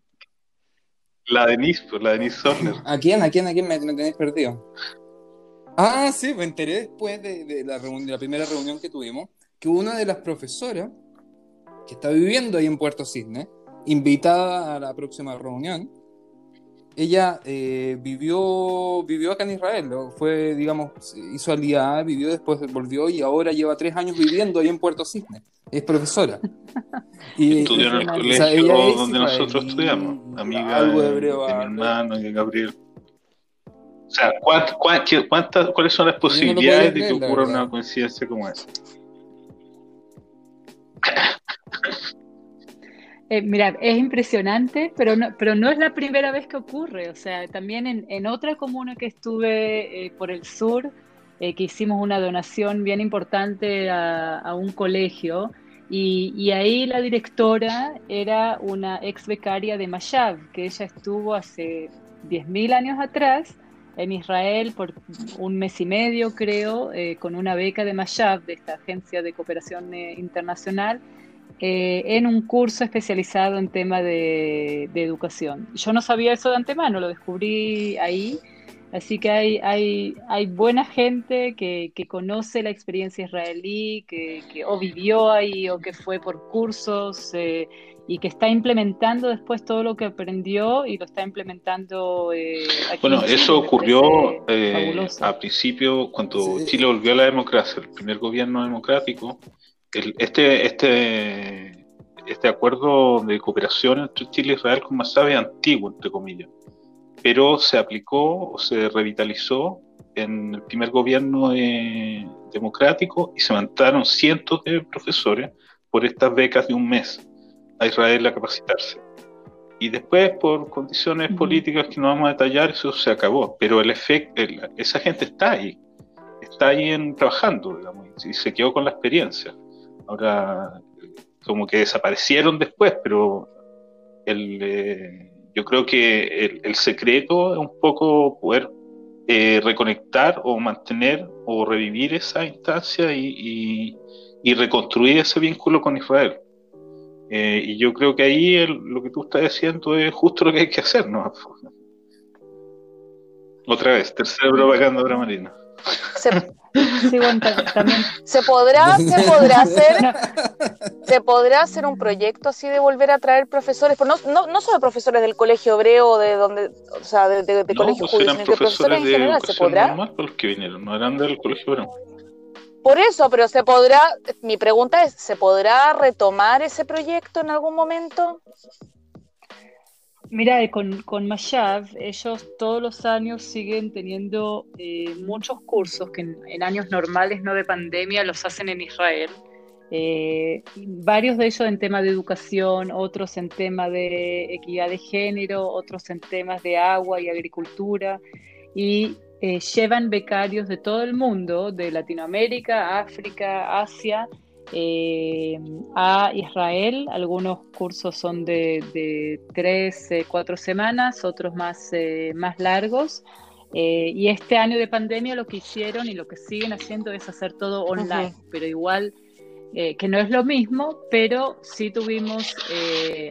La Denise, pues, la Denise Sorner. ¿A quién? ¿A quién? ¿A quién me, tenéis perdido? Ah, sí, me enteré después de, la de la primera reunión que tuvimos que una de las profesoras que está viviendo ahí en Puerto Cisne, invitada a la próxima reunión. Ella eh, vivió, vivió acá en Israel, fue, digamos, hizo aliada, vivió después, volvió y ahora lleva tres años viviendo ahí en Puerto Cisne. Es profesora. Y, Estudió en el colegio donde nosotros estudiamos, amiga de, mi hermano y de Gabriel. O sea, cuáles son las posibilidades de que ocurra una coincidencia como esa? Eh, mira, es impresionante, pero no, es la primera vez que ocurre. O sea, también en, otra comuna que estuve eh, por el sur, eh, que hicimos una donación bien importante a, un colegio, Y, ahí la directora era una ex becaria de Mayab, que ella estuvo hace 10.000 años atrás en Israel por un mes y medio, creo, eh, con una beca de Mayab, de esta agencia de cooperación internacional, eh, en un curso especializado en tema de, educación. Yo no sabía eso de antemano, lo descubrí ahí. Así que hay, hay, hay buena gente que, que conoce la experiencia israelí, que, que, o vivió ahí o que fue por cursos eh, y que está implementando después todo lo que aprendió y lo está implementando. Eh, bueno, eso ocurrió eh, a principio, cuando Chile volvió a la democracia, el primer gobierno democrático. Este, este, este acuerdo de cooperación entre Chile e Israel con Massabe es antiguo, entre comillas pero se aplicó o se revitalizó en el primer gobierno democrático y se mandaron cientos de profesores por estas becas de un mes a Israel a capacitarse. Y después, por condiciones políticas que no vamos a detallar, eso se acabó. Pero el efecto, esa gente está ahí, está ahí en, trabajando, digamos, y se quedó con la experiencia. Ahora, como que desaparecieron después, pero el, eh, yo creo que el, secreto es un poco poder eh, reconectar o mantener o revivir esa instancia y, reconstruir ese vínculo con Israel. Eh, y yo creo que ahí lo que tú estás diciendo es justo lo que hay que hacer, ¿no? Otra vez, tercera propaganda para Marina. Se podrá, se podrá hacer, se podrá hacer un proyecto así de volver a traer profesores, no, no, no solo profesores del colegio hebreo, de donde, o sea, de, de, colegio pues sino que profesores en general, se podrá. los que vinieron, no eran del colegio hebreo. Por eso, pero se podrá, mi pregunta es, ¿se podrá retomar ese proyecto en algún momento? Mira, eh, con, con Mashav, ellos todos los años siguen teniendo eh, muchos cursos que en, años normales, no de pandemia, los hacen en Israel. Eh, varios de ellos en tema de educación, otros en tema de equidad de género, otros en temas de agua y agricultura. Y llevan becarios de todo el mundo, de Latinoamérica, África, Asia, eh, a Israel. Algunos cursos son de, tres, eh, cuatro semanas, otros más, eh, más largos. y este año de pandemia lo que hicieron y lo que siguen haciendo es hacer todo online, pero igual que no es lo mismo, pero sí tuvimos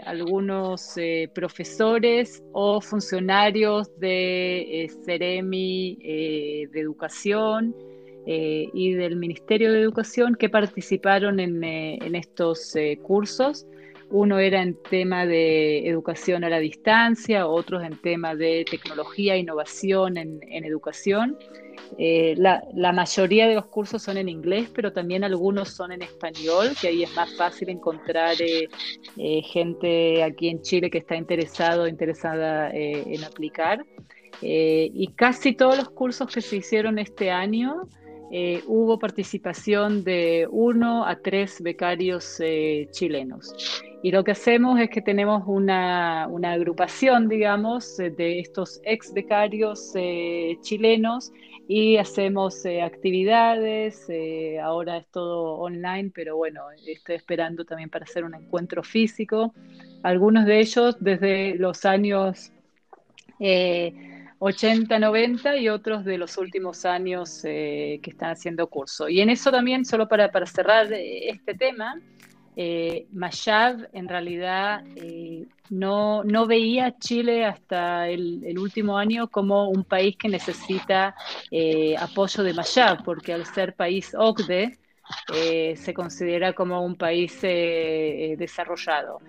algunos profesores o funcionarios de Ceremi de educación eh, y del Ministerio de Educación que participaron en, eh, estos eh, cursos. Uno era en tema de educación a la distancia, otros en tema de tecnología innovación en, educación. La, la, mayoría de los cursos son en inglés, pero también algunos son en español, que ahí es más fácil encontrar gente aquí en Chile que está interesado interesada en aplicar. y casi todos los cursos que se hicieron este año eh, hubo participación de uno a tres becarios eh, chilenos. Y lo que hacemos es que tenemos una, agrupación, digamos, de estos ex becarios eh, chilenos y hacemos actividades. ahora es todo online, pero bueno, estoy esperando también para hacer un encuentro físico. Algunos de ellos desde los años 80, 90 y otros de los últimos años eh, que están haciendo curso. Y en eso también, solo para, para cerrar eh, este tema, eh, en realidad eh, no, no, veía a Chile hasta el, último año como un país que necesita apoyo de Mayab, porque al ser país OCDE se considera como un país desarrollado.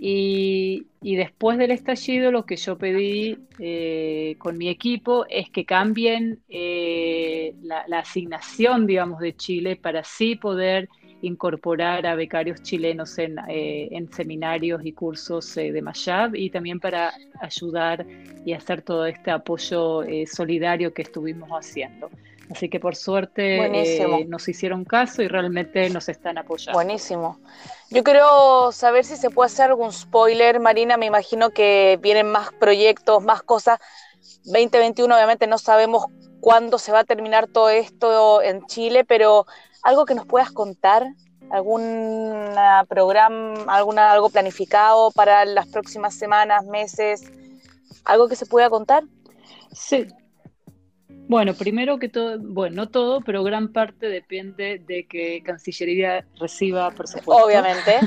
Y, después del estallido lo que yo pedí eh, con mi equipo es que cambien eh, la, asignación, digamos, de Chile para así poder incorporar a becarios chilenos en, eh, seminarios y cursos de Mayab y también para ayudar y hacer todo este apoyo solidario que estuvimos haciendo. Así que por suerte nos hicieron caso y realmente nos están apoyando. Buenísimo. Yo quiero saber si se puede hacer algún spoiler, Marina. Me imagino que vienen más proyectos, más cosas. 2021, obviamente, no sabemos cuándo se va a terminar todo esto en Chile, pero algo que nos puedas contar algún programa, alguna, algo planificado para las próximas semanas, meses, algo que se pueda contar? Sí, bueno, primero que todo, bueno, no todo, pero gran parte depende de que Cancillería reciba presupuesto. Obviamente.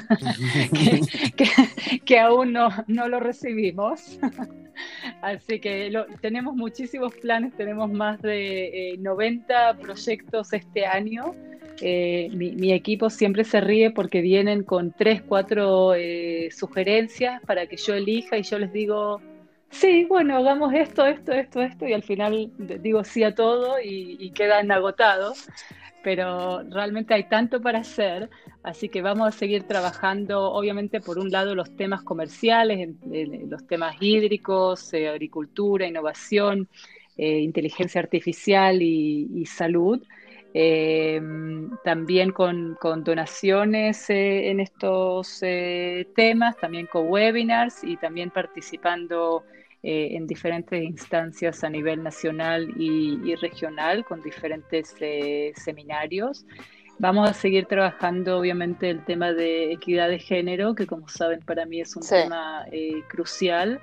que, aún no, no lo recibimos. Así que tenemos muchísimos planes, tenemos más de 90 eh, proyectos este año. Eh, mi, equipo siempre se ríe porque vienen con tres, cuatro eh, sugerencias para que yo elija y yo les digo, sí, bueno, hagamos esto, esto, esto, esto, y al final digo sí a todo y, quedan agotados, pero realmente hay tanto para hacer, así que vamos a seguir trabajando, obviamente, por un lado, los temas comerciales, los temas hídricos, eh, agricultura, innovación, eh, inteligencia artificial y, salud. Eh, también con, con donaciones en estos temas, también con webinars y también participando eh, en diferentes instancias a nivel nacional y, regional con diferentes eh, seminarios. Vamos a seguir trabajando, obviamente, el tema de equidad de género, que como saben para mí es un tema eh, crucial.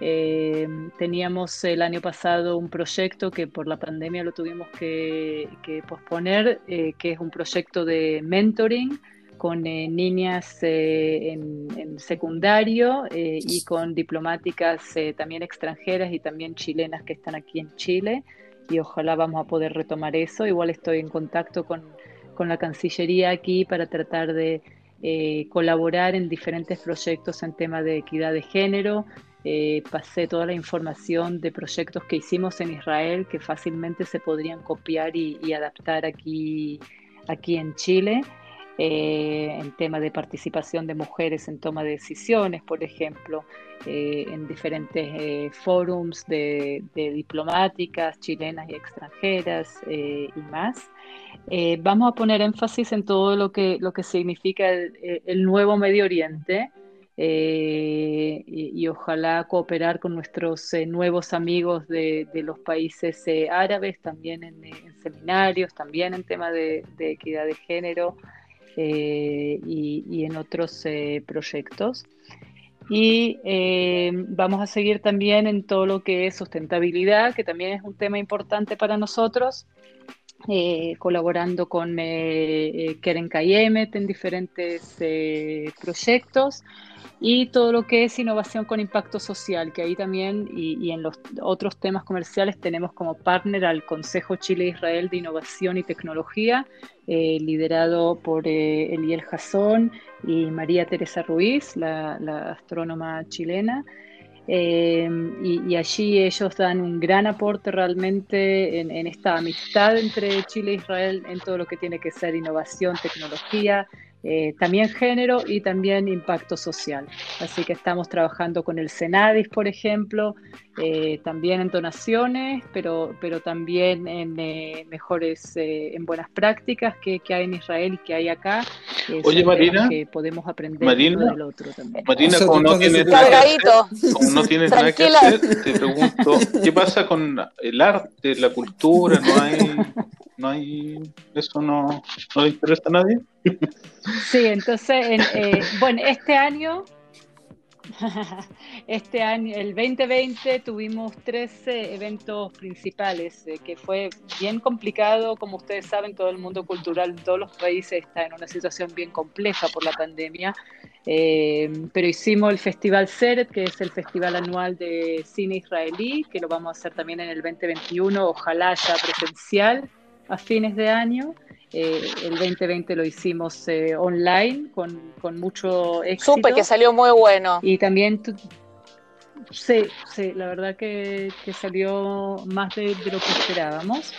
teníamos el año pasado un proyecto que por la pandemia lo tuvimos que, que posponer, que es un proyecto de mentoring con eh, niñas eh, en, secundario eh, y con diplomáticas también extranjeras y también chilenas que están aquí en Chile y ojalá vamos a poder retomar eso. Igual estoy en contacto con, con la Cancillería aquí para tratar de colaborar en diferentes proyectos en tema de equidad de género. pasé toda la información de proyectos que hicimos en Israel que fácilmente se podrían copiar y, y adaptar aquí, aquí en Chile. Eh, en tema de participación de mujeres en toma de decisiones, por ejemplo, eh, en diferentes eh, forums de, diplomáticas chilenas y extranjeras y más. vamos a poner énfasis en todo lo que, lo que significa el, nuevo Medio Oriente. y, ojalá cooperar con nuestros nuevos amigos de, los países árabes, también en, seminarios, también en tema de equidad de género, eh, y, en otros eh, proyectos. Y eh, vamos a seguir también en todo lo que es sustentabilidad, que también es un tema importante para nosotros, colaborando con Keren Kayemet en diferentes proyectos y todo lo que es innovación con impacto social, que ahí también y, en los otros temas comerciales tenemos como partner al Consejo Chile-Israel de Innovación y Tecnología, eh, liderado por eh, Eliel Jason y María Teresa Ruiz, la, astrónoma chilena. Eh, y, allí ellos dan un gran aporte realmente en, en, esta amistad entre Chile e Israel en todo lo que tiene que ser innovación, tecnología, eh, también género y también impacto social. Así que estamos trabajando con el Senadis, por ejemplo, eh, también en donaciones, pero, pero también en eh, mejores, en buenas prácticas que, hay en Israel y que hay acá. Oye, Marina, que podemos aprender Marina, del otro también. Marina, como no tienes nada que hacer, como no tienes nada que hacer, te pregunto, ¿qué pasa con el arte, la cultura? ¿No hay no hay, eso no, no interesa a nadie. Sí, entonces, eh, bueno, este año, este año, el 2020, tuvimos 13 eventos principales, eh, que fue bien complicado, como ustedes saben, todo el mundo cultural en todos los países está en una situación bien compleja por la pandemia. Eh, pero hicimos el Festival Seret, que es el festival anual de cine israelí, que lo vamos a hacer también en el 2021, ojalá ya presencial a fines de año. Eh, el 2020 lo hicimos eh, online con, con, mucho éxito. Supe que salió muy bueno. Y también, sí, sí, la verdad que, que salió más de, lo que esperábamos.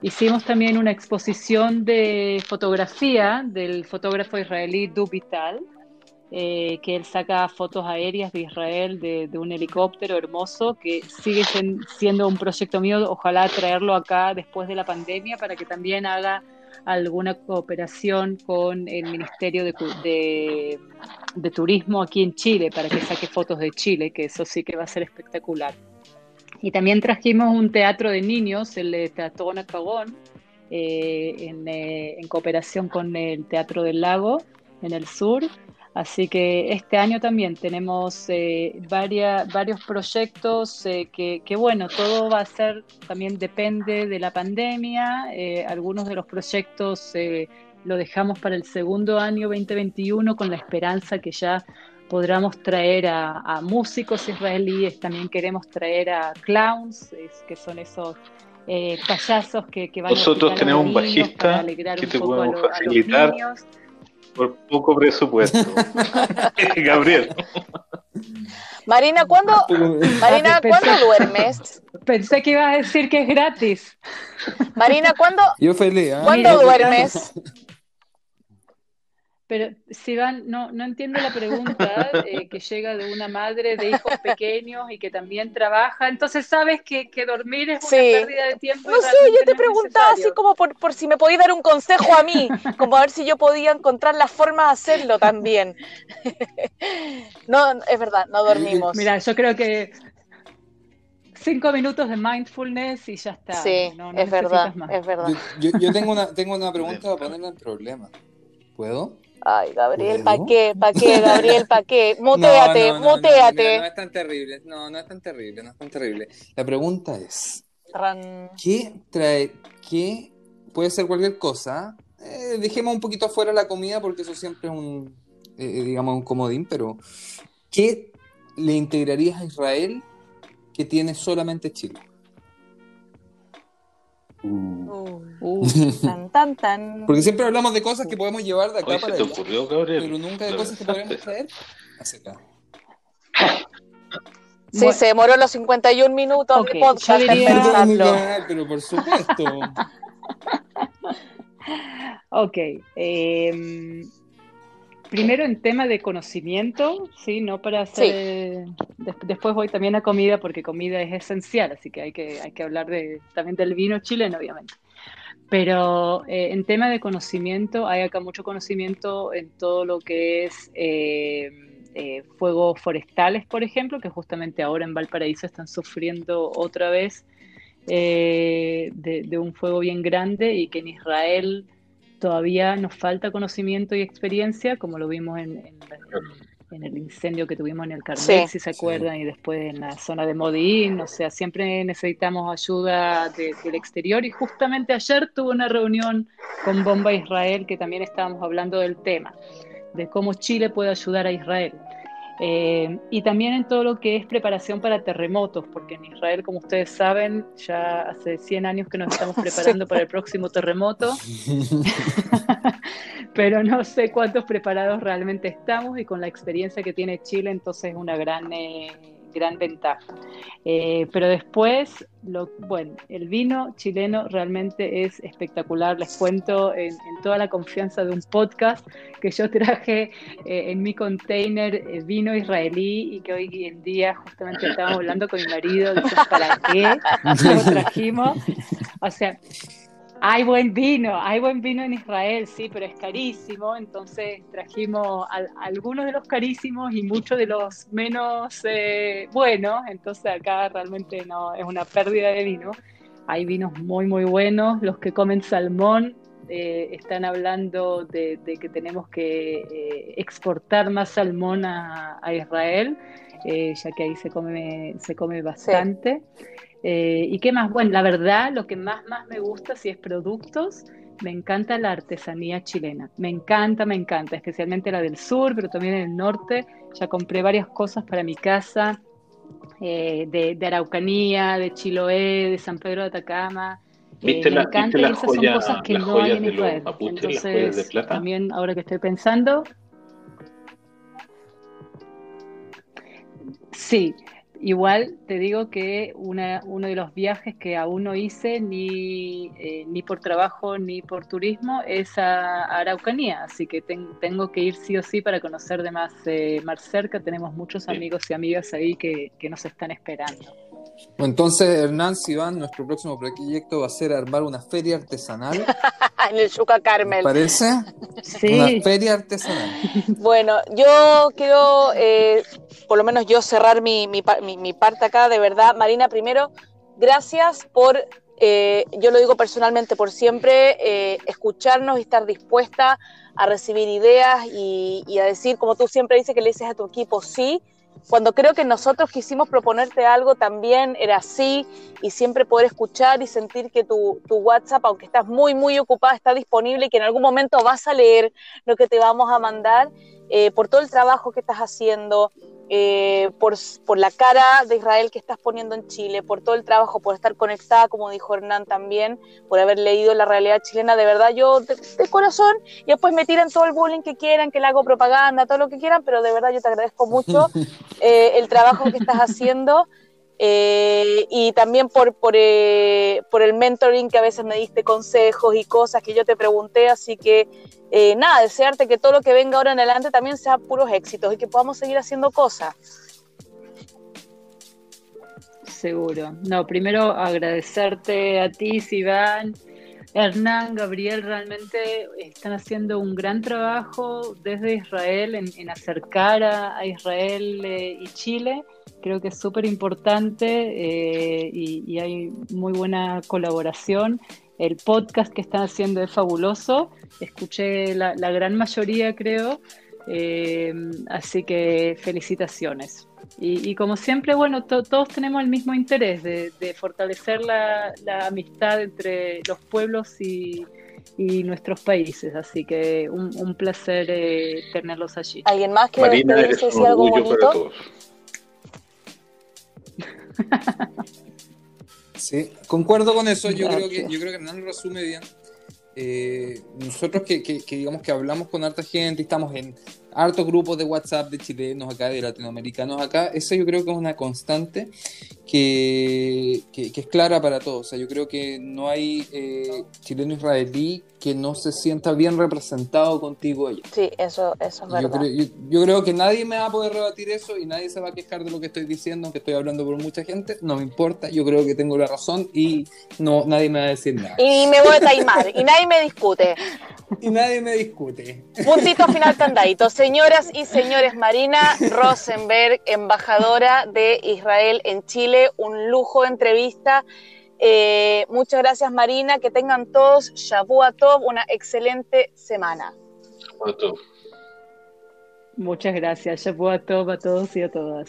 Hicimos también una exposición de fotografía del fotógrafo israelí Dubital, eh, que él saca fotos aéreas de Israel de, un helicóptero hermoso, que sigue siendo un proyecto mío, ojalá traerlo acá después de la pandemia para que también haga alguna cooperación con el Ministerio de, Turismo aquí en Chile, para que saque fotos de Chile, que eso sí que va a ser espectacular. Y también trajimos un teatro de niños, el de Teatro Cagón, en, en, cooperación con el Teatro del Lago en el sur. Así que este año también tenemos eh, varios proyectos eh, que, bueno, todo va a ser, también depende de la pandemia. Eh, algunos de los proyectos lo dejamos para el segundo año 2021 con la esperanza que ya podamos traer a, músicos israelíes, también queremos traer a clowns, que son esos payasos que, van Nosotros a tenemos un bajista que te podemos facilitar por poco presupuesto. Gabriel. Marina, ¿cuándo, Marina, ¿cuándo duermes? Pensé que ibas a decir que es gratis. Marina, ¿cuándo, Yo feliz, ¿eh? ¿cuándo duermes? Pero si van, no, no entiendo la pregunta eh, que llega de una madre de hijos pequeños y que también trabaja. Entonces sabes que, que dormir es una pérdida de tiempo. No sé, yo te preguntaba así como por, por, si me podías dar un consejo a mí, como a ver si yo podía encontrar la forma de hacerlo también. no, es verdad, no dormimos. Mira, yo creo que cinco minutos de mindfulness y ya está. Sí, es verdad, es verdad. Yo, yo, tengo, una, tengo una pregunta para ponerla en problema. ¿Puedo? Ay, Gabriel, ¿para qué? ¿Para qué, Gabriel? ¿Para qué? Muteate, no, no, no, es tan terrible, no, no es tan terrible, no es tan terrible. La pregunta es, ¿qué trae, qué puede ser cualquier cosa? Eh, dejemos un poquito afuera la comida porque eso siempre es un, eh, eh, digamos, un comodín, pero ¿qué le integrarías a Israel que tiene solamente Chile? Uh. Uh, tan, tan, tan. Porque siempre hablamos de cosas que podemos llevar de acá para allá. Ocurrió, pero nunca de cosas que podemos traer hacia acá. Sí, se demoró los 51 minutos okay, de podcast diría... Pero por supuesto. ok. Eh, primero en tema de conocimiento, sí, no para hacer. después voy también a comida porque comida es esencial, así que hay que, hay que hablar de, también del vino chileno, obviamente. Pero eh, en tema de conocimiento, hay acá mucho conocimiento en todo lo que es eh, eh, fuegos forestales, por ejemplo, que justamente ahora en Valparaíso están sufriendo otra vez de, un fuego bien grande y que en Israel todavía nos falta conocimiento y experiencia, como lo vimos en, el incendio que tuvimos en el Carmel, si se acuerdan, y después en la zona de Modín, o sea, siempre necesitamos ayuda del exterior y justamente ayer tuve una reunión con Bomba Israel que también estábamos hablando del tema, de cómo Chile puede ayudar a Israel. Eh, y también en todo lo que es preparación para terremotos, porque en Israel, como ustedes saben, ya hace 100 años que nos estamos preparando para el próximo terremoto, pero no sé cuántos preparados realmente estamos y con la experiencia que tiene Chile, entonces es una gran... Eh, gran ventaja. Eh, pero después, lo, bueno, el vino chileno realmente es espectacular. Les cuento en, toda la confianza de un podcast que yo traje eh, en mi container eh, vino israelí y que hoy en día justamente estábamos hablando con mi marido de para qué lo trajimos. O sea, hay buen vino, hay buen vino en Israel, sí, pero es carísimo. Entonces trajimos algunos de los carísimos y muchos de los menos eh, buenos. Entonces acá realmente no es una pérdida de vino. Hay vinos muy, muy buenos. Los que comen salmón eh, están hablando de, que tenemos que eh, exportar más salmón a, Israel, ya que ahí se come, se come bastante. Eh, ¿Y qué más? Bueno, la verdad, lo que más, más me gusta, si es productos, me encanta la artesanía chilena. Me encanta, me encanta, especialmente la del sur, pero también en el norte. Ya compré varias cosas para mi casa, eh, de, Araucanía, de Chiloé, de San Pedro de Atacama. ¿Viste eh, me encanta la, esas son cosas que no hay en Israel. Entonces, también ahora que estoy pensando, sí, Igual te digo que una, uno de los viajes que aún no hice ni, eh, ni por trabajo ni por turismo es a, Araucanía, así que tengo que ir sí o sí para conocer de más, eh, más cerca. Tenemos muchos amigos y amigas ahí que, que nos están esperando. Entonces, Hernán Iván, nuestro próximo proyecto va a ser armar una feria artesanal. en el Yuca Carmel. ¿Parece? Sí. Una feria artesanal. Bueno, yo quiero, eh, por lo menos yo cerrar mi, mi, mi, parte acá, de verdad. Marina, primero, gracias por eh, yo lo digo personalmente por siempre, eh, escucharnos y estar dispuesta a recibir ideas y, a decir, como tú siempre dices, que le dices a tu equipo sí, cuando creo que nosotros quisimos proponerte algo también era así y siempre poder escuchar y sentir que tu, tu, WhatsApp, aunque estás muy, muy ocupada, está disponible y que en algún momento vas a leer lo que te vamos a mandar eh, por todo el trabajo que estás haciendo, eh, por, por, la cara de Israel que estás poniendo en Chile, por todo el trabajo, por estar conectada, como dijo Hernán también, por haber leído la realidad chilena, de verdad yo de, corazón, y después me tiran todo el bullying que quieran, que le hago propaganda, todo lo que quieran, pero de verdad yo te agradezco mucho eh, el trabajo que estás haciendo. Eh, y también por, por, eh, por, el mentoring que a veces me diste consejos y cosas que yo te pregunté, así que eh, nada, desearte que todo lo que venga ahora en adelante también sea puros éxitos y que podamos seguir haciendo cosas. Seguro. No, primero agradecerte a ti, Sivan, Hernán, Gabriel, realmente están haciendo un gran trabajo desde Israel en, acercar a, Israel y Chile creo que es súper importante eh, y, hay muy buena colaboración. El podcast que están haciendo es fabuloso, escuché la, gran mayoría creo, eh, así que felicitaciones. Y, como siempre, bueno, todos tenemos el mismo interés de, fortalecer la, amistad entre los pueblos y, nuestros países. Así que un, placer eh, tenerlos allí. ¿Alguien más quiere decir algo bonito? Sí, concuerdo con eso. Yo creo que yo creo que Hernán lo resume bien. Eh, nosotros que, que, digamos que hablamos con harta gente, estamos en hartos grupos de WhatsApp de chilenos acá, de latinoamericanos acá, eso yo creo que es una constante que, que, es clara para todos. O sea, yo creo que no hay eh, chileno israelí que no se sienta bien representado contigo allá. Sí, eso, eso es verdad. Yo creo, yo, creo, que nadie me va a poder rebatir eso y nadie se va a quejar de lo que estoy diciendo, que estoy hablando por mucha gente. No me importa, yo creo que tengo la razón y no nadie me va a decir nada. Y me voy a taimar y nadie me discute. Y nadie me discute. Puntito final candadito. Señoras y señores, Marina Rosenberg, embajadora de Israel en Chile, un lujo de entrevista. Eh, muchas gracias, Marina. Que tengan todos Shavua Tov, una excelente semana. Muchas gracias. Shavua Tov a todos y a todas.